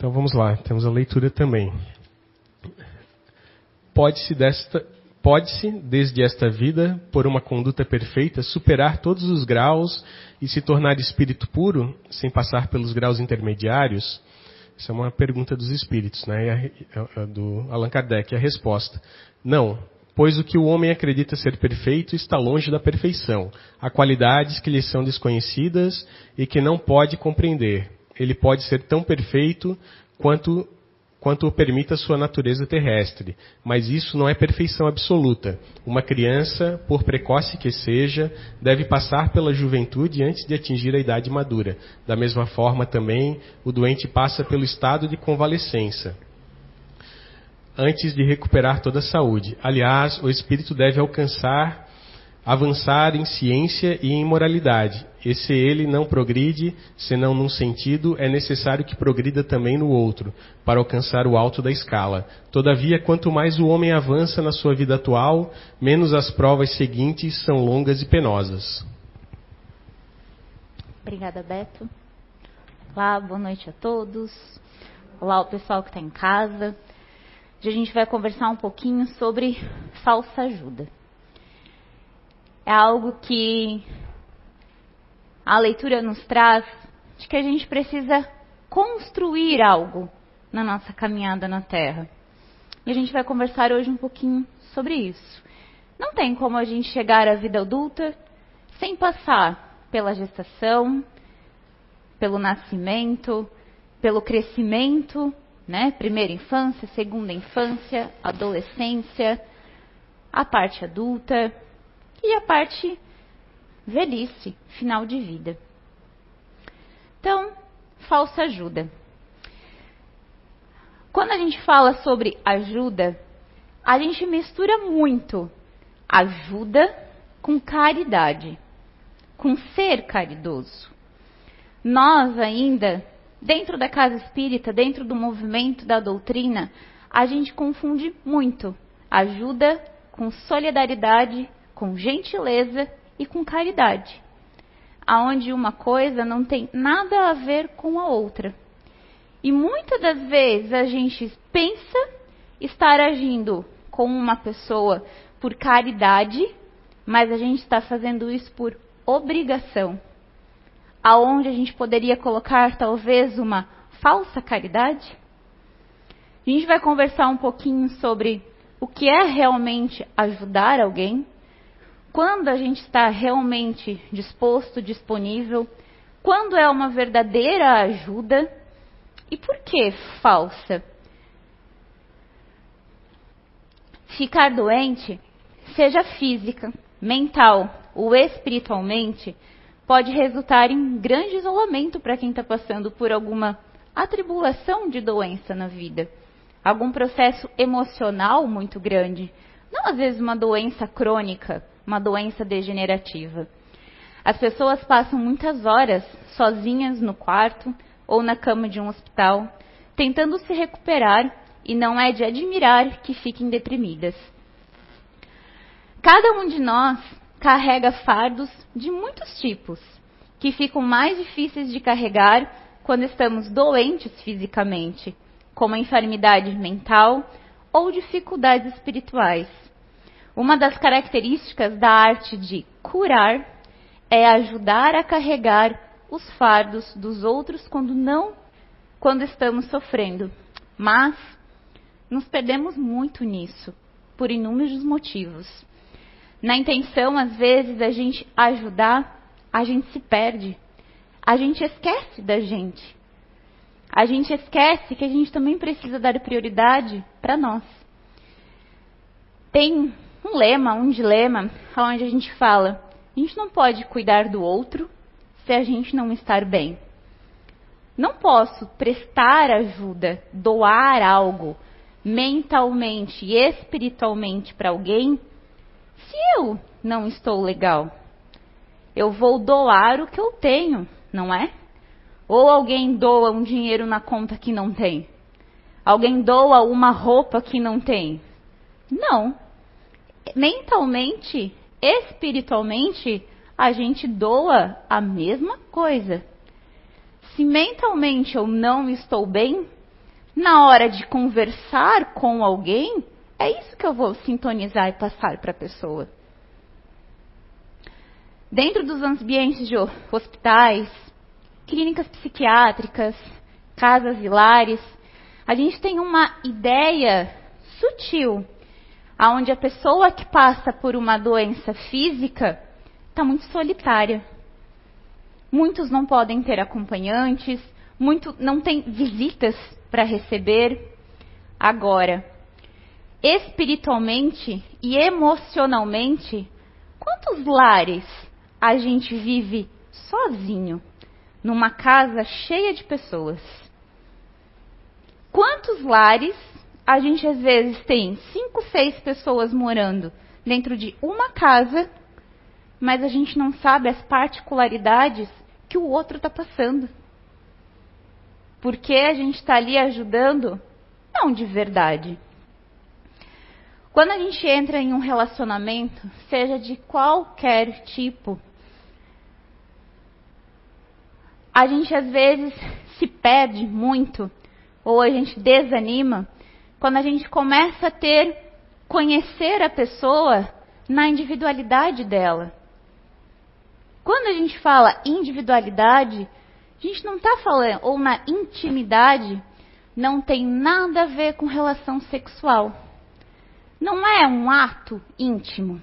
Então vamos lá, temos a leitura também. Pode-se desta Pode-se, desde esta vida, por uma conduta perfeita, superar todos os graus e se tornar espírito puro, sem passar pelos graus intermediários? Essa é uma pergunta dos espíritos, né? A, a, do Allan Kardec. A resposta: não, pois o que o homem acredita ser perfeito está longe da perfeição. Há qualidades que lhe são desconhecidas e que não pode compreender. Ele pode ser tão perfeito quanto quanto o permita sua natureza terrestre, mas isso não é perfeição absoluta. Uma criança, por precoce que seja, deve passar pela juventude antes de atingir a idade madura. Da mesma forma, também, o doente passa pelo estado de convalescença antes de recuperar toda a saúde. Aliás, o espírito deve alcançar avançar em ciência e em moralidade. E se ele não progride, senão num sentido, é necessário que progrida também no outro, para alcançar o alto da escala. Todavia, quanto mais o homem avança na sua vida atual, menos as provas seguintes são longas e penosas. Obrigada, Beto. Olá, boa noite a todos. Olá, o pessoal que está em casa. Hoje a gente vai conversar um pouquinho sobre falsa ajuda é algo que a leitura nos traz de que a gente precisa construir algo na nossa caminhada na Terra. E a gente vai conversar hoje um pouquinho sobre isso. Não tem como a gente chegar à vida adulta sem passar pela gestação, pelo nascimento, pelo crescimento, né? Primeira infância, segunda infância, adolescência, a parte adulta, e a parte velhice, final de vida. Então, falsa ajuda. Quando a gente fala sobre ajuda, a gente mistura muito ajuda com caridade, com ser caridoso. Nós ainda, dentro da casa espírita, dentro do movimento da doutrina, a gente confunde muito ajuda com solidariedade com gentileza e com caridade, aonde uma coisa não tem nada a ver com a outra. E muitas das vezes a gente pensa estar agindo com uma pessoa por caridade, mas a gente está fazendo isso por obrigação. Aonde a gente poderia colocar talvez uma falsa caridade? A gente vai conversar um pouquinho sobre o que é realmente ajudar alguém, quando a gente está realmente disposto, disponível, quando é uma verdadeira ajuda e por que falsa? Ficar doente, seja física, mental ou espiritualmente, pode resultar em grande isolamento para quem está passando por alguma atribulação de doença na vida, algum processo emocional muito grande, não às vezes uma doença crônica, uma doença degenerativa. As pessoas passam muitas horas sozinhas no quarto ou na cama de um hospital, tentando se recuperar, e não é de admirar que fiquem deprimidas. Cada um de nós carrega fardos de muitos tipos, que ficam mais difíceis de carregar quando estamos doentes fisicamente, como a enfermidade mental ou dificuldades espirituais. Uma das características da arte de curar é ajudar a carregar os fardos dos outros quando não quando estamos sofrendo. Mas nos perdemos muito nisso, por inúmeros motivos. Na intenção, às vezes, a gente ajudar, a gente se perde. A gente esquece da gente. A gente esquece que a gente também precisa dar prioridade para nós. Tem um lema, um dilema, onde a gente fala: a gente não pode cuidar do outro se a gente não estar bem. Não posso prestar ajuda, doar algo mentalmente e espiritualmente para alguém se eu não estou legal. Eu vou doar o que eu tenho, não é? Ou alguém doa um dinheiro na conta que não tem? Alguém doa uma roupa que não tem? Não mentalmente, espiritualmente, a gente doa a mesma coisa. Se mentalmente eu não estou bem, na hora de conversar com alguém, é isso que eu vou sintonizar e passar para a pessoa. Dentro dos ambientes de hospitais, clínicas psiquiátricas, casas e lares, a gente tem uma ideia sutil, aonde a pessoa que passa por uma doença física está muito solitária. Muitos não podem ter acompanhantes, muito não tem visitas para receber. Agora, espiritualmente e emocionalmente, quantos lares a gente vive sozinho, numa casa cheia de pessoas? Quantos lares a gente às vezes tem cinco, seis pessoas morando dentro de uma casa, mas a gente não sabe as particularidades que o outro está passando? Porque a gente está ali ajudando, não de verdade. Quando a gente entra em um relacionamento, seja de qualquer tipo, a gente às vezes se perde muito ou a gente desanima quando a gente começa a ter conhecer a pessoa na individualidade dela. Quando a gente fala individualidade, a gente não está falando, ou na intimidade, não tem nada a ver com relação sexual. Não é um ato íntimo.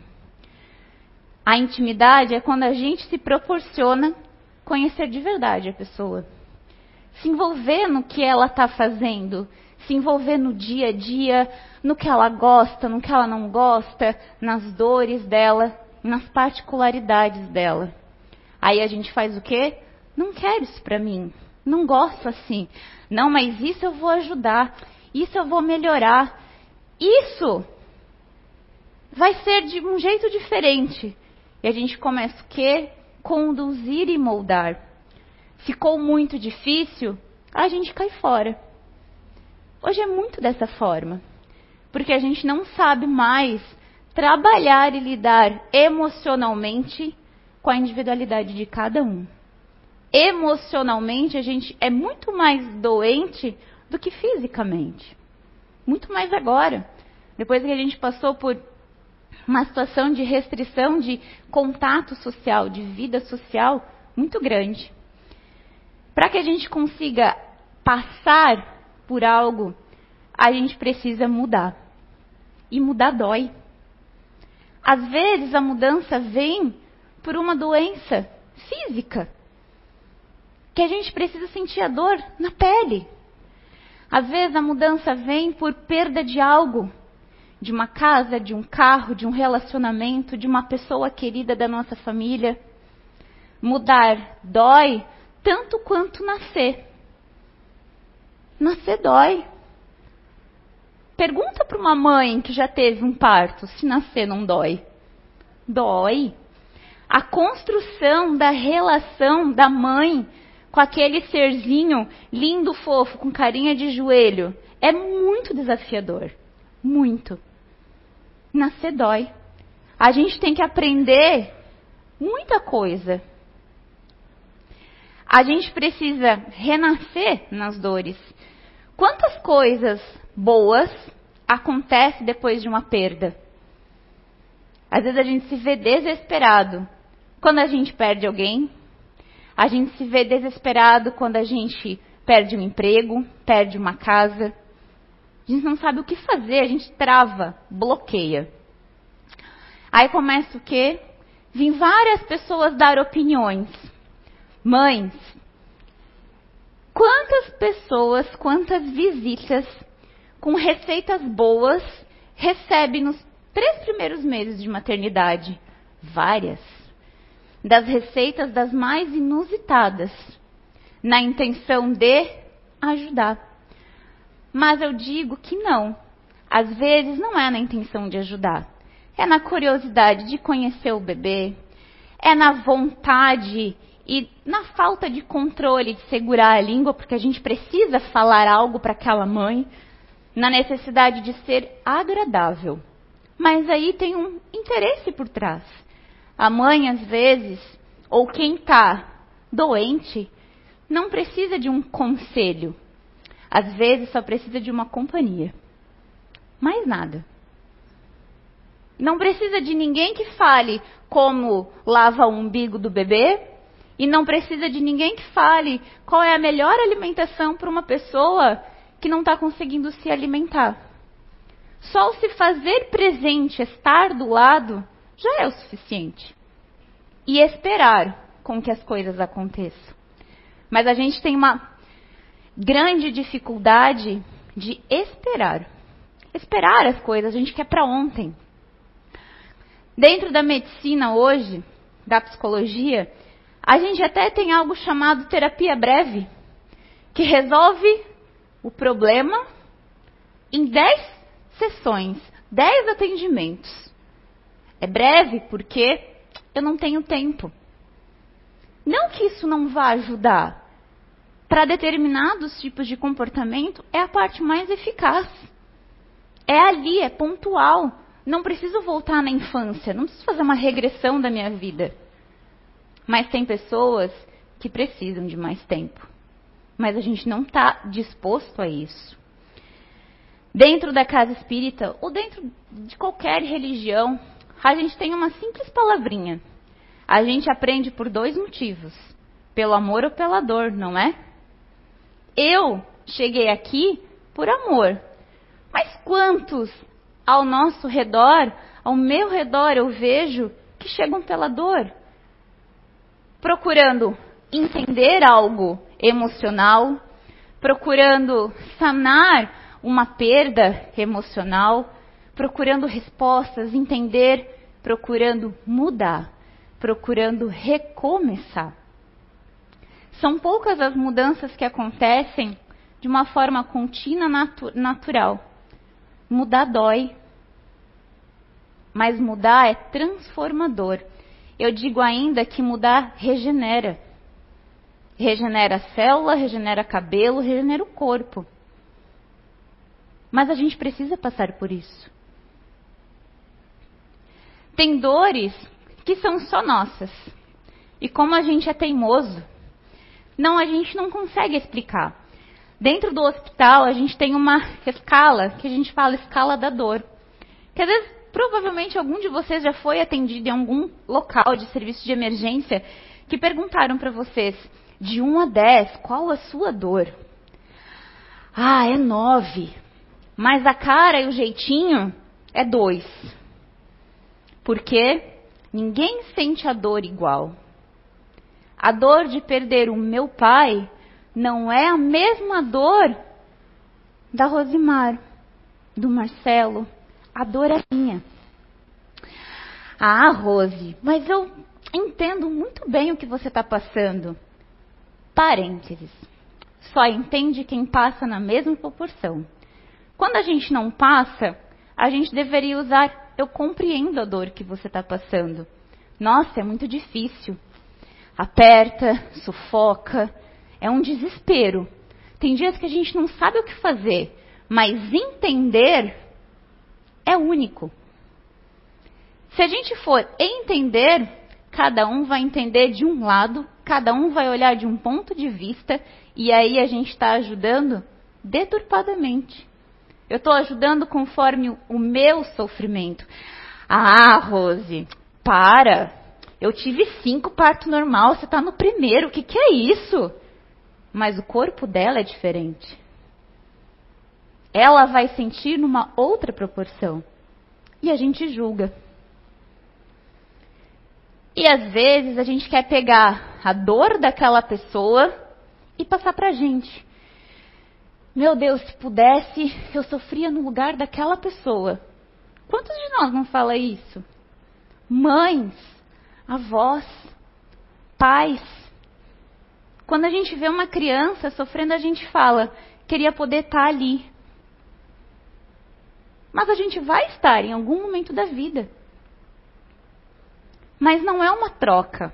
A intimidade é quando a gente se proporciona conhecer de verdade a pessoa se envolver no que ela está fazendo, se envolver no dia a dia, no que ela gosta, no que ela não gosta, nas dores dela, nas particularidades dela. Aí a gente faz o quê? Não quero isso para mim. Não gosto assim. Não, mas isso eu vou ajudar. Isso eu vou melhorar. Isso vai ser de um jeito diferente. E a gente começa o quê? Conduzir e moldar ficou muito difícil, a gente cai fora. Hoje é muito dessa forma, porque a gente não sabe mais trabalhar e lidar emocionalmente com a individualidade de cada um. Emocionalmente, a gente é muito mais doente do que fisicamente. Muito mais agora. Depois que a gente passou por uma situação de restrição de contato social, de vida social muito grande. Para que a gente consiga passar por algo, a gente precisa mudar. E mudar dói. Às vezes a mudança vem por uma doença física. Que a gente precisa sentir a dor na pele. Às vezes a mudança vem por perda de algo, de uma casa, de um carro, de um relacionamento, de uma pessoa querida da nossa família. Mudar dói tanto quanto nascer. Nascer dói. Pergunta para uma mãe que já teve um parto se nascer não dói. Dói. A construção da relação da mãe com aquele serzinho lindo, fofo, com carinha de joelho, é muito desafiador. Muito. Nascer dói. A gente tem que aprender muita coisa a gente precisa renascer nas dores. Quantas coisas boas acontecem depois de uma perda? Às vezes a gente se vê desesperado quando a gente perde alguém. A gente se vê desesperado quando a gente perde um emprego, perde uma casa. A gente não sabe o que fazer, a gente trava, bloqueia. Aí começa o quê? Vem várias pessoas dar opiniões. Mães, quantas pessoas, quantas visitas com receitas boas recebe nos três primeiros meses de maternidade? Várias. Das receitas das mais inusitadas, na intenção de ajudar. Mas eu digo que não. Às vezes não é na intenção de ajudar. É na curiosidade de conhecer o bebê, é na vontade e na falta de controle de segurar a língua, porque a gente precisa falar algo para aquela mãe, na necessidade de ser agradável. Mas aí tem um interesse por trás. A mãe, às vezes, ou quem está doente, não precisa de um conselho. Às vezes só precisa de uma companhia. Mais nada. Não precisa de ninguém que fale como lava o umbigo do bebê. E não precisa de ninguém que fale qual é a melhor alimentação para uma pessoa que não está conseguindo se alimentar. Só o se fazer presente, estar do lado, já é o suficiente. E esperar com que as coisas aconteçam. Mas a gente tem uma grande dificuldade de esperar. Esperar as coisas, a gente quer para ontem. Dentro da medicina hoje, da psicologia, a gente até tem algo chamado terapia breve, que resolve o problema em 10 sessões, 10 atendimentos. É breve porque eu não tenho tempo. Não que isso não vá ajudar. Para determinados tipos de comportamento, é a parte mais eficaz. É ali, é pontual. Não preciso voltar na infância, não preciso fazer uma regressão da minha vida. Mas tem pessoas que precisam de mais tempo. Mas a gente não está disposto a isso. Dentro da casa espírita, ou dentro de qualquer religião, a gente tem uma simples palavrinha a gente aprende por dois motivos: pelo amor ou pela dor, não é? Eu cheguei aqui por amor. Mas quantos ao nosso redor, ao meu redor, eu vejo que chegam pela dor? Procurando entender algo emocional, procurando sanar uma perda emocional, procurando respostas, entender, procurando mudar procurando recomeçar. São poucas as mudanças que acontecem de uma forma contínua, natu natural. Mudar dói, mas mudar é transformador. Eu digo ainda que mudar regenera. Regenera a célula, regenera cabelo, regenera o corpo. Mas a gente precisa passar por isso. Tem dores que são só nossas. E como a gente é teimoso, não a gente não consegue explicar. Dentro do hospital a gente tem uma escala que a gente fala escala da dor. Que às vezes provavelmente algum de vocês já foi atendido em algum local de serviço de emergência que perguntaram para vocês de 1 a 10 qual a sua dor. Ah, é 9. Mas a cara e o jeitinho é 2. Por quê? Ninguém sente a dor igual. A dor de perder o meu pai não é a mesma dor da Rosimar, do Marcelo. A dor é minha. Ah, Rose, mas eu entendo muito bem o que você está passando. Parênteses. Só entende quem passa na mesma proporção. Quando a gente não passa, a gente deveria usar eu compreendo a dor que você está passando. Nossa, é muito difícil. Aperta, sufoca, é um desespero. Tem dias que a gente não sabe o que fazer, mas entender é único. Se a gente for entender, cada um vai entender de um lado, cada um vai olhar de um ponto de vista, e aí a gente está ajudando deturpadamente. Eu estou ajudando conforme o meu sofrimento. Ah, Rose, para. Eu tive cinco parto normal, você está no primeiro. O que, que é isso? Mas o corpo dela é diferente. Ela vai sentir numa outra proporção. E a gente julga. E às vezes a gente quer pegar a dor daquela pessoa e passar para a gente. Meu Deus, se pudesse, eu sofria no lugar daquela pessoa. Quantos de nós não fala isso? Mães, avós, pais. Quando a gente vê uma criança sofrendo, a gente fala, queria poder estar ali. Mas a gente vai estar em algum momento da vida. Mas não é uma troca.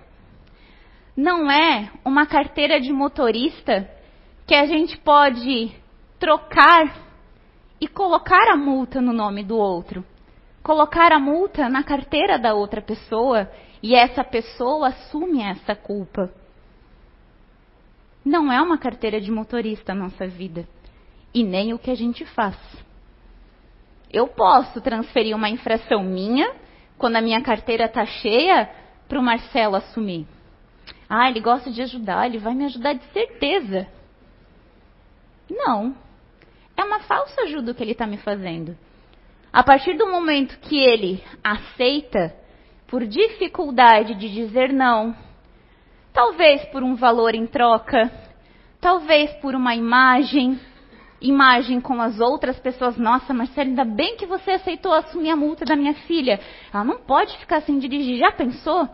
Não é uma carteira de motorista que a gente pode trocar e colocar a multa no nome do outro. Colocar a multa na carteira da outra pessoa e essa pessoa assume essa culpa. Não é uma carteira de motorista a nossa vida. e nem o que a gente faz. Eu posso transferir uma infração minha, quando a minha carteira está cheia, para o Marcelo assumir. Ah, ele gosta de ajudar, ele vai me ajudar de certeza. Não. É uma falsa ajuda que ele está me fazendo. A partir do momento que ele aceita, por dificuldade de dizer não, talvez por um valor em troca, talvez por uma imagem, imagem com as outras pessoas. Nossa, Marcelo, ainda bem que você aceitou assumir a multa da minha filha. Ela não pode ficar sem dirigir, já pensou?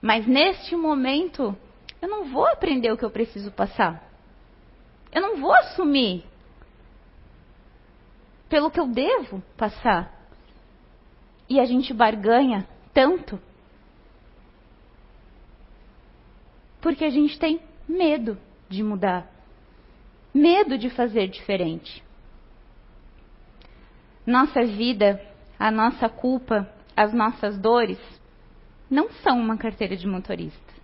Mas neste momento, eu não vou aprender o que eu preciso passar. Eu não vou assumir pelo que eu devo passar. E a gente barganha tanto porque a gente tem medo de mudar, medo de fazer diferente. Nossa vida, a nossa culpa, as nossas dores não são uma carteira de motorista.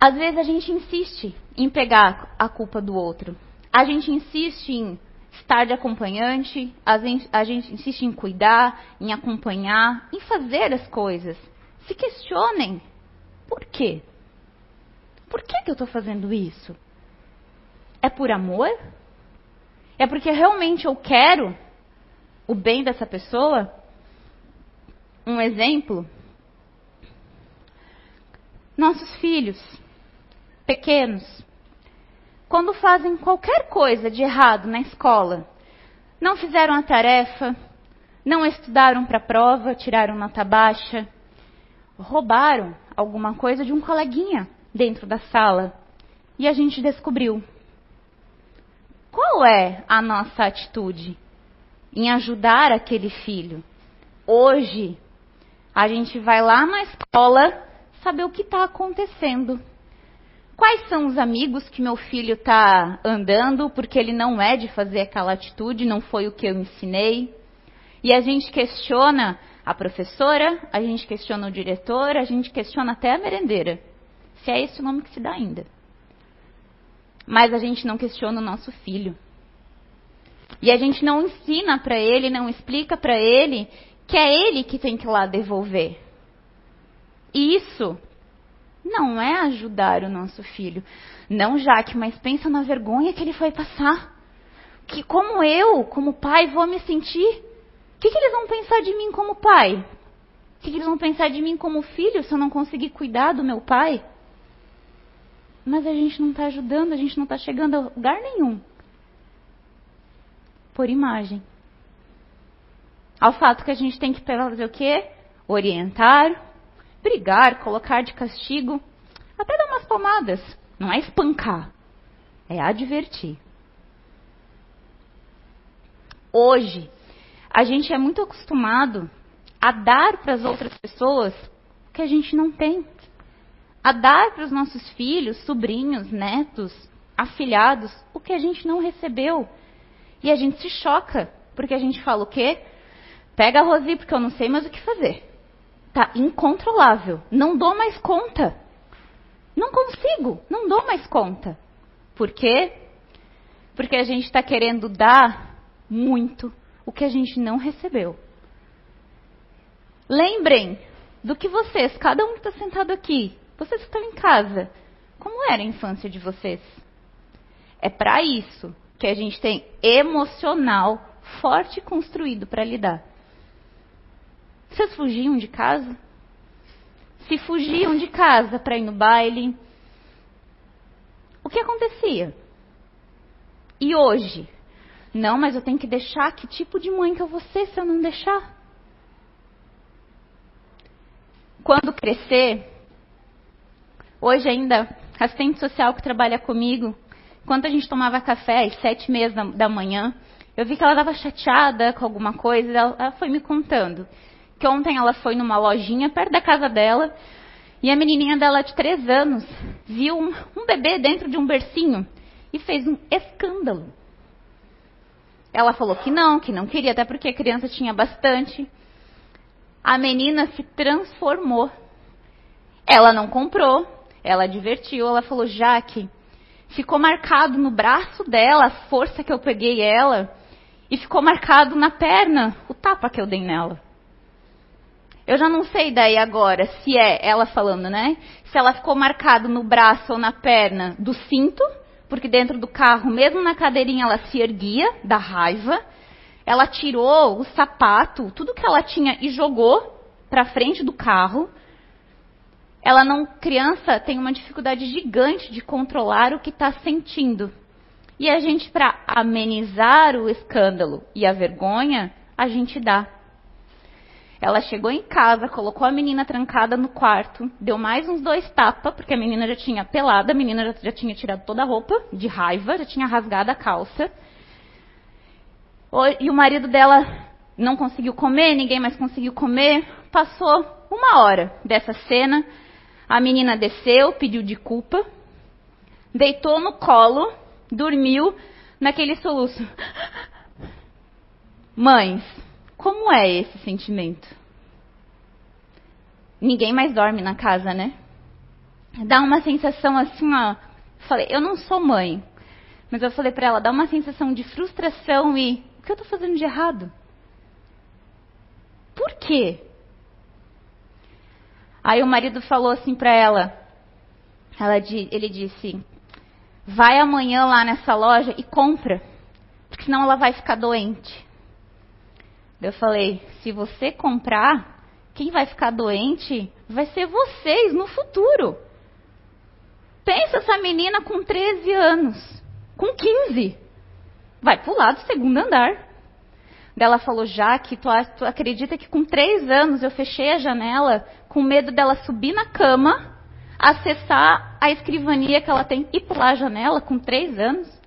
Às vezes a gente insiste em pegar a culpa do outro. A gente insiste em estar de acompanhante, a gente insiste em cuidar, em acompanhar, em fazer as coisas. Se questionem. Por quê? Por que, que eu estou fazendo isso? É por amor? É porque realmente eu quero o bem dessa pessoa? Um exemplo: nossos filhos pequenos, quando fazem qualquer coisa de errado na escola, não fizeram a tarefa, não estudaram para a prova, tiraram nota baixa, roubaram alguma coisa de um coleguinha dentro da sala e a gente descobriu. Qual é a nossa atitude em ajudar aquele filho? Hoje, a gente vai lá na escola saber o que está acontecendo. Quais são os amigos que meu filho está andando, porque ele não é de fazer aquela atitude, não foi o que eu ensinei? E a gente questiona a professora, a gente questiona o diretor, a gente questiona até a merendeira. Se é esse o nome que se dá ainda. Mas a gente não questiona o nosso filho. E a gente não ensina para ele, não explica para ele que é ele que tem que ir lá devolver. E isso não é ajudar o nosso filho. Não, Jaque, mas pensa na vergonha que ele foi passar. Que como eu, como pai, vou me sentir? O que, que eles vão pensar de mim como pai? O que, que eles vão pensar de mim como filho se eu não conseguir cuidar do meu pai? Mas a gente não está ajudando, a gente não está chegando a lugar nenhum. Por imagem ao fato que a gente tem que fazer o quê? Orientar, brigar, colocar de castigo, até dar umas palmadas. Não é espancar, é advertir. Hoje, a gente é muito acostumado a dar para as outras pessoas o que a gente não tem. A dar para os nossos filhos, sobrinhos, netos, afilhados, o que a gente não recebeu. E a gente se choca, porque a gente fala o quê? Pega a Rosi porque eu não sei mais o que fazer. Tá incontrolável. Não dou mais conta. Não consigo, não dou mais conta. Por quê? Porque a gente está querendo dar muito o que a gente não recebeu. Lembrem do que vocês, cada um que está sentado aqui, vocês estão em casa, como era a infância de vocês? É para isso que a gente tem emocional forte construído para lidar. Vocês fugiam de casa? Se fugiam de casa para ir no baile, o que acontecia? E hoje? Não, mas eu tenho que deixar. Que tipo de mãe que eu vou ser se eu não deixar? Quando crescer, hoje ainda, assistente social que trabalha comigo, quando a gente tomava café às sete e meia da manhã, eu vi que ela estava chateada com alguma coisa, ela foi me contando que ontem ela foi numa lojinha perto da casa dela e a menininha dela de três anos viu um, um bebê dentro de um bercinho e fez um escândalo. Ela falou que não, que não queria, até porque a criança tinha bastante. A menina se transformou. Ela não comprou, ela divertiu, ela falou: Jaque, ficou marcado no braço dela a força que eu peguei ela e ficou marcado na perna o tapa que eu dei nela. Eu já não sei daí agora se é ela falando, né? Se ela ficou marcado no braço ou na perna do cinto, porque dentro do carro, mesmo na cadeirinha, ela se erguia da raiva. Ela tirou o sapato, tudo que ela tinha e jogou para frente do carro. Ela não, criança tem uma dificuldade gigante de controlar o que está sentindo. E a gente, para amenizar o escândalo e a vergonha, a gente dá ela chegou em casa, colocou a menina trancada no quarto, deu mais uns dois tapas, porque a menina já tinha pelada, a menina já, já tinha tirado toda a roupa, de raiva, já tinha rasgado a calça. E o marido dela não conseguiu comer, ninguém mais conseguiu comer. Passou uma hora dessa cena. A menina desceu, pediu de culpa, deitou no colo, dormiu naquele soluço. Mães, como é esse sentimento? Ninguém mais dorme na casa, né? Dá uma sensação assim, ó. Falei, eu não sou mãe, mas eu falei para ela, dá uma sensação de frustração e o que eu estou fazendo de errado? Por quê? Aí o marido falou assim para ela, ela, ele disse, vai amanhã lá nessa loja e compra, porque senão ela vai ficar doente. Eu falei: se você comprar, quem vai ficar doente vai ser vocês no futuro. Pensa essa menina com 13 anos, com 15, vai pular do segundo andar. Ela falou: Jaque, tu, tu acredita que com 3 anos eu fechei a janela com medo dela subir na cama, acessar a escrivania que ela tem e pular a janela com 3 anos?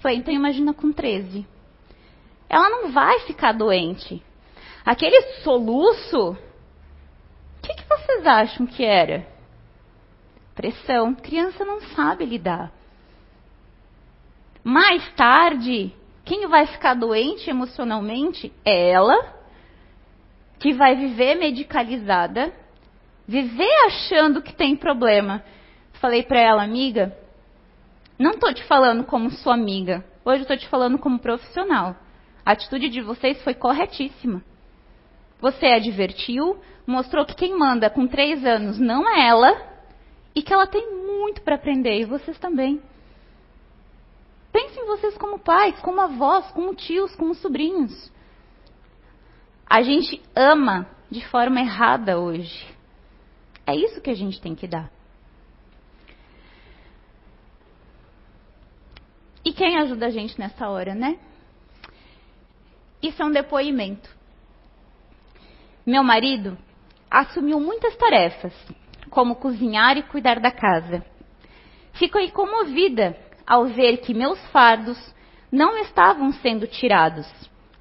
Falei: então imagina com 13 ela não vai ficar doente. Aquele soluço, o que, que vocês acham que era? Pressão. Criança não sabe lidar. Mais tarde, quem vai ficar doente emocionalmente é ela, que vai viver medicalizada, viver achando que tem problema. Falei para ela, amiga, não estou te falando como sua amiga, hoje estou te falando como profissional. A atitude de vocês foi corretíssima. Você advertiu, mostrou que quem manda com três anos não é ela e que ela tem muito para aprender, e vocês também. Pensem em vocês como pais, como avós, como tios, como sobrinhos. A gente ama de forma errada hoje. É isso que a gente tem que dar. E quem ajuda a gente nessa hora, né? Isso é um depoimento. Meu marido assumiu muitas tarefas, como cozinhar e cuidar da casa. Fiquei comovida ao ver que meus fardos não estavam sendo tirados,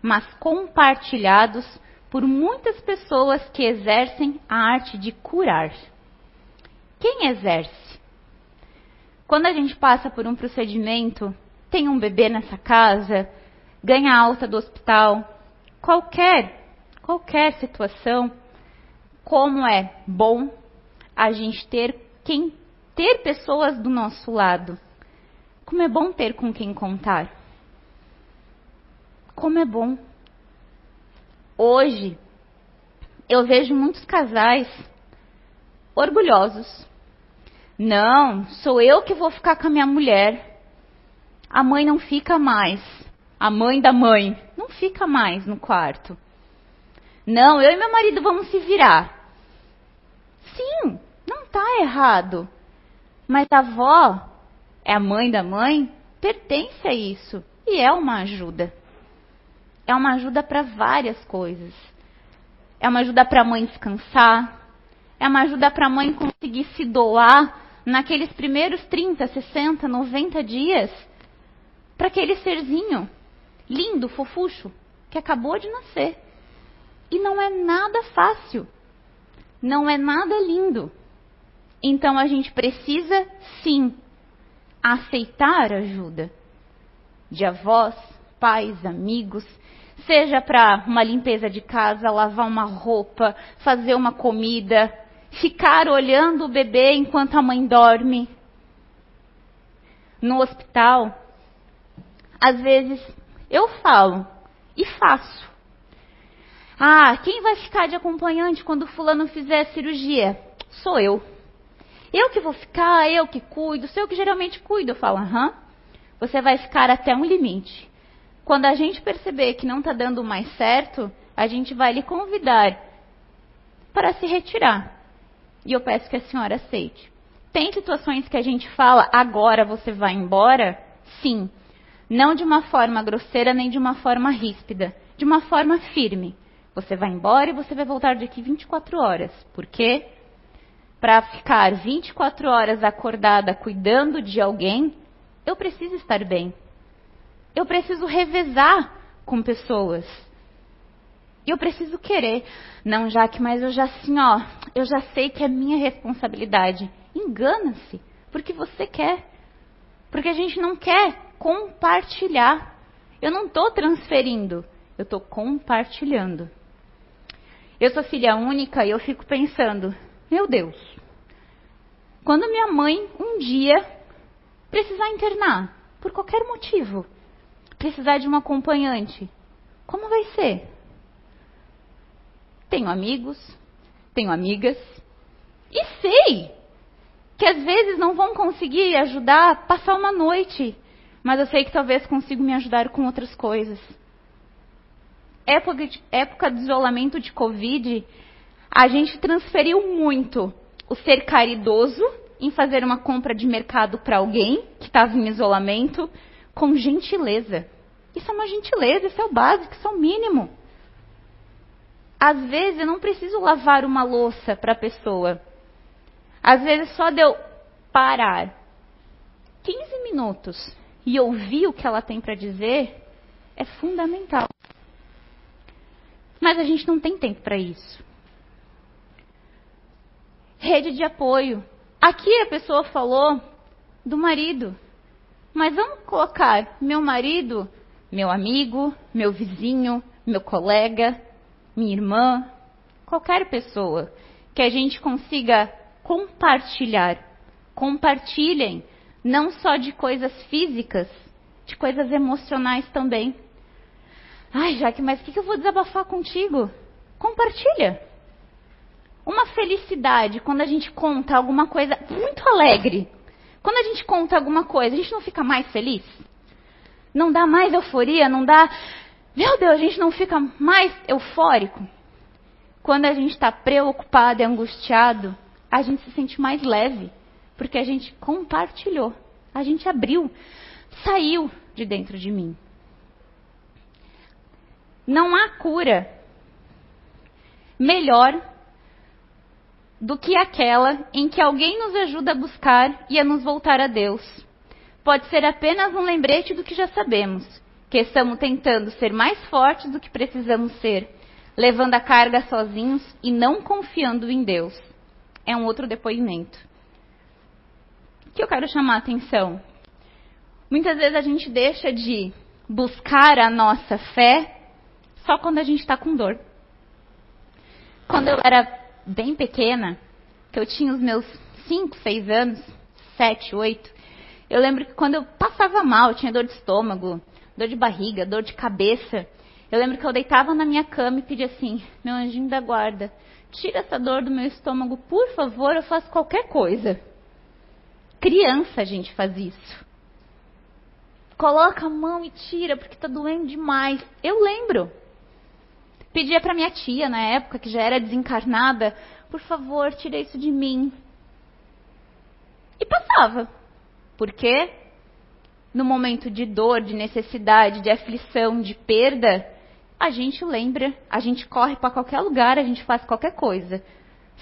mas compartilhados por muitas pessoas que exercem a arte de curar. Quem exerce? Quando a gente passa por um procedimento, tem um bebê nessa casa, ganha alta do hospital, qualquer, qualquer situação, como é bom a gente ter quem ter pessoas do nosso lado. Como é bom ter com quem contar. Como é bom. Hoje eu vejo muitos casais orgulhosos. Não, sou eu que vou ficar com a minha mulher. A mãe não fica mais a mãe da mãe, não fica mais no quarto. Não, eu e meu marido vamos se virar. Sim, não está errado. Mas a avó é a mãe da mãe, pertence a isso e é uma ajuda. É uma ajuda para várias coisas. É uma ajuda para a mãe descansar. É uma ajuda para a mãe conseguir se doar naqueles primeiros 30, 60, 90 dias para aquele serzinho lindo, fofucho, que acabou de nascer. E não é nada fácil. Não é nada lindo. Então a gente precisa, sim, aceitar ajuda de avós, pais, amigos, seja para uma limpeza de casa, lavar uma roupa, fazer uma comida, ficar olhando o bebê enquanto a mãe dorme. no hospital, às vezes eu falo e faço. Ah, quem vai ficar de acompanhante quando fulano fizer cirurgia? Sou eu. Eu que vou ficar, eu que cuido, sou eu que geralmente cuido. Eu falo, aham. Você vai ficar até um limite. Quando a gente perceber que não está dando mais certo, a gente vai lhe convidar para se retirar. E eu peço que a senhora aceite. Tem situações que a gente fala, agora você vai embora? Sim. Não de uma forma grosseira nem de uma forma ríspida. De uma forma firme. Você vai embora e você vai voltar daqui 24 horas. Por quê? Para ficar 24 horas acordada cuidando de alguém, eu preciso estar bem. Eu preciso revezar com pessoas. Eu preciso querer. Não, Jaque, mas eu já assim, ó, eu já sei que é minha responsabilidade. Engana-se, porque você quer. Porque a gente não quer compartilhar. Eu não estou transferindo, eu estou compartilhando. Eu sou filha única e eu fico pensando, meu Deus, quando minha mãe um dia precisar internar, por qualquer motivo, precisar de um acompanhante, como vai ser? Tenho amigos, tenho amigas, e sei que às vezes não vão conseguir ajudar a passar uma noite, mas eu sei que talvez consigam me ajudar com outras coisas. Época de, época de isolamento de Covid, a gente transferiu muito o ser caridoso em fazer uma compra de mercado para alguém que estava em isolamento com gentileza. Isso é uma gentileza, isso é o básico, isso é o mínimo. Às vezes eu não preciso lavar uma louça para a pessoa. Às vezes só de eu parar 15 minutos e ouvir o que ela tem para dizer é fundamental. Mas a gente não tem tempo para isso. Rede de apoio. Aqui a pessoa falou do marido. Mas vamos colocar meu marido, meu amigo, meu vizinho, meu colega, minha irmã, qualquer pessoa que a gente consiga compartilhar. Compartilhem, não só de coisas físicas, de coisas emocionais também. Ai, Jaque, mas o que, que eu vou desabafar contigo? Compartilha. Uma felicidade quando a gente conta alguma coisa muito alegre. Quando a gente conta alguma coisa, a gente não fica mais feliz? Não dá mais euforia? Não dá. Meu Deus, a gente não fica mais eufórico? Quando a gente está preocupado e angustiado, a gente se sente mais leve, porque a gente compartilhou, a gente abriu, saiu de dentro de mim. Não há cura melhor do que aquela em que alguém nos ajuda a buscar e a nos voltar a Deus. Pode ser apenas um lembrete do que já sabemos, que estamos tentando ser mais fortes do que precisamos ser, levando a carga sozinhos e não confiando em Deus é um outro depoimento. O que eu quero chamar a atenção? Muitas vezes a gente deixa de buscar a nossa fé só quando a gente está com dor. Quando eu era bem pequena, que eu tinha os meus 5, 6 anos, 7, 8, eu lembro que quando eu passava mal, tinha dor de estômago, dor de barriga, dor de cabeça, eu lembro que eu deitava na minha cama e pedia assim: meu anjinho da guarda, tira essa dor do meu estômago, por favor, eu faço qualquer coisa. Criança a gente faz isso. Coloca a mão e tira, porque está doendo demais. Eu lembro. Pedia para minha tia, na época, que já era desencarnada, por favor, tira isso de mim. E passava. Por quê? No momento de dor, de necessidade, de aflição, de perda, a gente lembra, a gente corre para qualquer lugar, a gente faz qualquer coisa.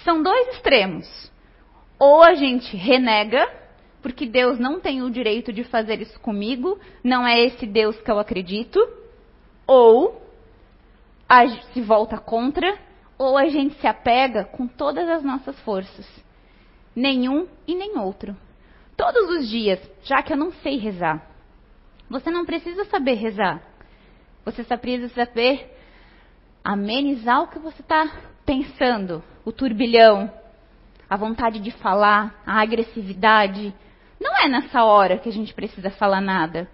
São dois extremos. Ou a gente renega, porque Deus não tem o direito de fazer isso comigo, não é esse Deus que eu acredito, ou a gente se volta contra, ou a gente se apega com todas as nossas forças. Nenhum e nem outro. Todos os dias, já que eu não sei rezar. Você não precisa saber rezar. Você só precisa saber amenizar o que você está pensando, o turbilhão, a vontade de falar, a agressividade, Não é nessa hora que a gente precisa falar nada.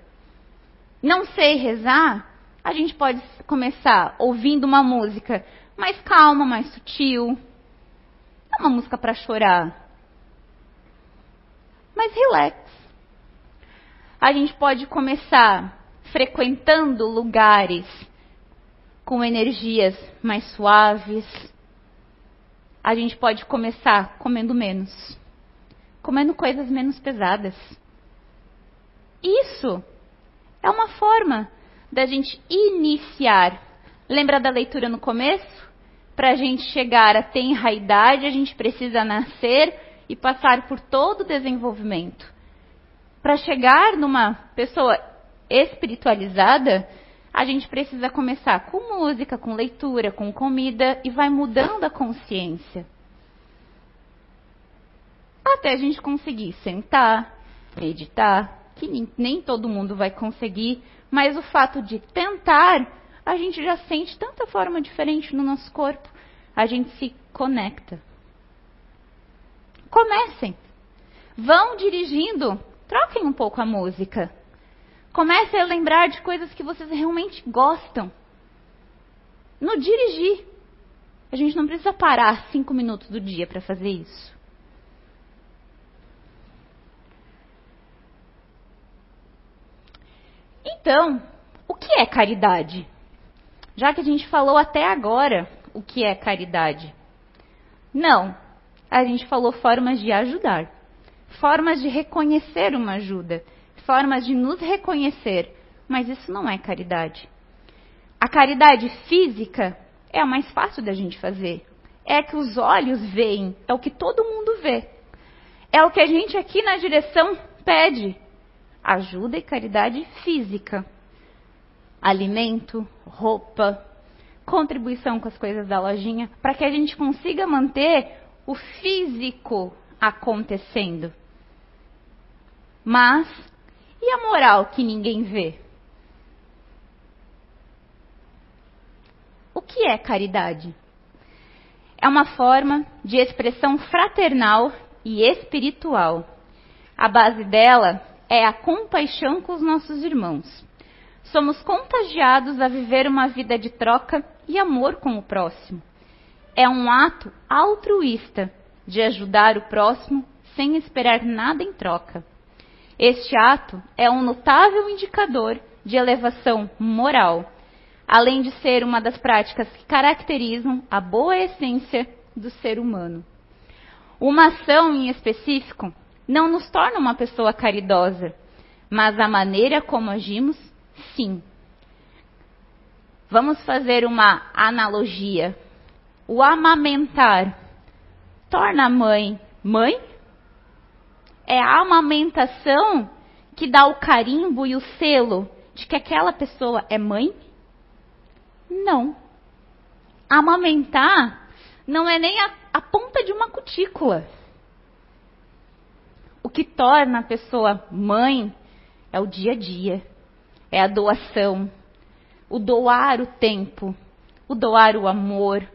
Não sei rezar? A gente pode começar ouvindo uma música mais calma, mais sutil. Não uma música para chorar. Mas relax. A gente pode começar frequentando lugares com energias mais suaves. A gente pode começar comendo menos, comendo coisas menos pesadas. Isso é uma forma da gente iniciar. Lembra da leitura no começo? Para a gente chegar a tenra idade, a gente precisa nascer e passar por todo o desenvolvimento. Para chegar numa pessoa espiritualizada, a gente precisa começar com música, com leitura, com comida e vai mudando a consciência. Até a gente conseguir sentar, meditar, que nem todo mundo vai conseguir, mas o fato de tentar, a gente já sente tanta forma diferente no nosso corpo. A gente se conecta. Comecem. Vão dirigindo, troquem um pouco a música. Comece a lembrar de coisas que vocês realmente gostam. No dirigir. A gente não precisa parar cinco minutos do dia para fazer isso. Então, o que é caridade? Já que a gente falou até agora o que é caridade. Não, a gente falou formas de ajudar, formas de reconhecer uma ajuda, formas de nos reconhecer, mas isso não é caridade. A caridade física é a mais fácil da gente fazer. É a que os olhos veem, é o que todo mundo vê. É o que a gente aqui na direção pede. Ajuda e caridade física. Alimento, roupa, contribuição com as coisas da lojinha, para que a gente consiga manter o físico acontecendo. Mas e a moral que ninguém vê? O que é caridade? É uma forma de expressão fraternal e espiritual. A base dela é a compaixão com os nossos irmãos. Somos contagiados a viver uma vida de troca e amor com o próximo. É um ato altruísta de ajudar o próximo sem esperar nada em troca. Este ato é um notável indicador de elevação moral, além de ser uma das práticas que caracterizam a boa essência do ser humano. Uma ação em específico não nos torna uma pessoa caridosa, mas a maneira como agimos, sim. Vamos fazer uma analogia. O amamentar torna a mãe mãe é a amamentação que dá o carimbo e o selo de que aquela pessoa é mãe? Não. Amamentar não é nem a, a ponta de uma cutícula. Que torna a pessoa mãe é o dia a dia, é a doação, o doar o tempo, o doar o amor,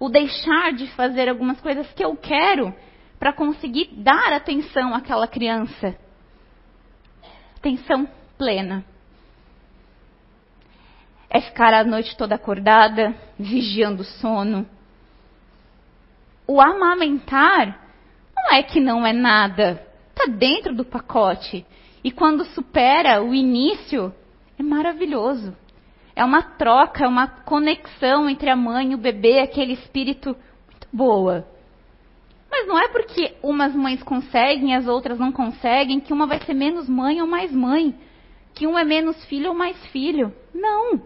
o deixar de fazer algumas coisas que eu quero para conseguir dar atenção àquela criança. Atenção plena. É ficar a noite toda acordada, vigiando o sono. O amamentar não é que não é nada, está dentro do pacote. E quando supera o início, é maravilhoso. É uma troca, é uma conexão entre a mãe e o bebê, aquele espírito muito boa. Mas não é porque umas mães conseguem e as outras não conseguem que uma vai ser menos mãe ou mais mãe, que um é menos filho ou mais filho. Não.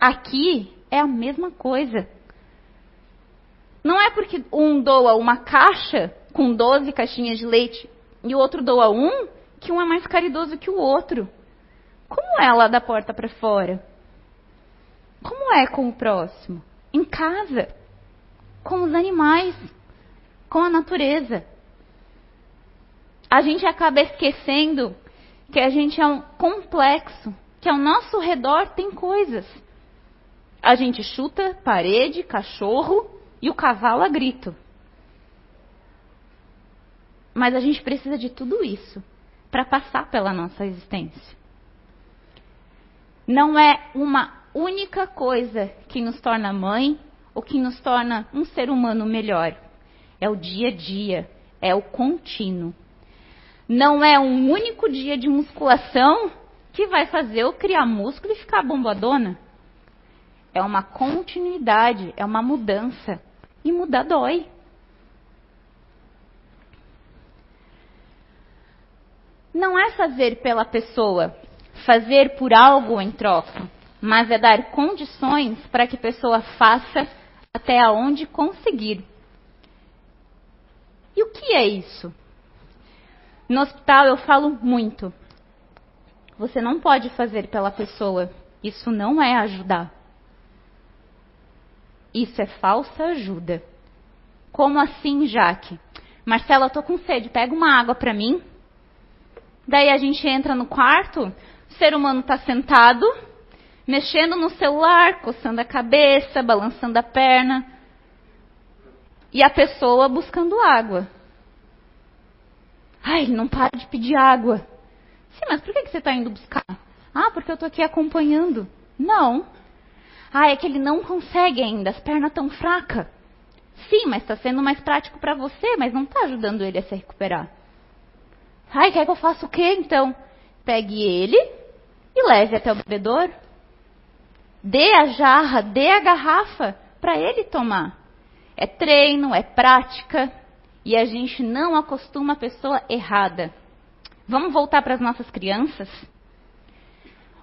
Aqui é a mesma coisa. Não é porque um doa uma caixa com 12 caixinhas de leite e o outro doa um que um é mais caridoso que o outro. Como é lá da porta para fora? Como é com o próximo? Em casa com os animais, com a natureza. A gente acaba esquecendo que a gente é um complexo, que ao nosso redor tem coisas. A gente chuta parede, cachorro e o cavalo a grito. Mas a gente precisa de tudo isso para passar pela nossa existência. Não é uma única coisa que nos torna mãe ou que nos torna um ser humano melhor. É o dia a dia, é o contínuo. Não é um único dia de musculação que vai fazer eu criar músculo e ficar bombadona. É uma continuidade, é uma mudança. E mudar dói. Não é fazer pela pessoa, fazer por algo em troca, mas é dar condições para que a pessoa faça até aonde conseguir. E o que é isso? No hospital eu falo muito. Você não pode fazer pela pessoa. Isso não é ajudar. Isso é falsa ajuda. Como assim, Jaque? Marcela, eu tô com sede, pega uma água para mim. Daí a gente entra no quarto, o ser humano está sentado, mexendo no celular, coçando a cabeça, balançando a perna. E a pessoa buscando água. Ai, ele não para de pedir água. Sim, mas por que você está indo buscar? Ah, porque eu estou aqui acompanhando. Não. Ah, é que ele não consegue ainda, as pernas estão fracas. Sim, mas está sendo mais prático para você, mas não está ajudando ele a se recuperar. Ai, quer que eu faça o quê então? Pegue ele e leve até o bebedor. Dê a jarra, dê a garrafa para ele tomar. É treino, é prática. E a gente não acostuma a pessoa errada. Vamos voltar para as nossas crianças?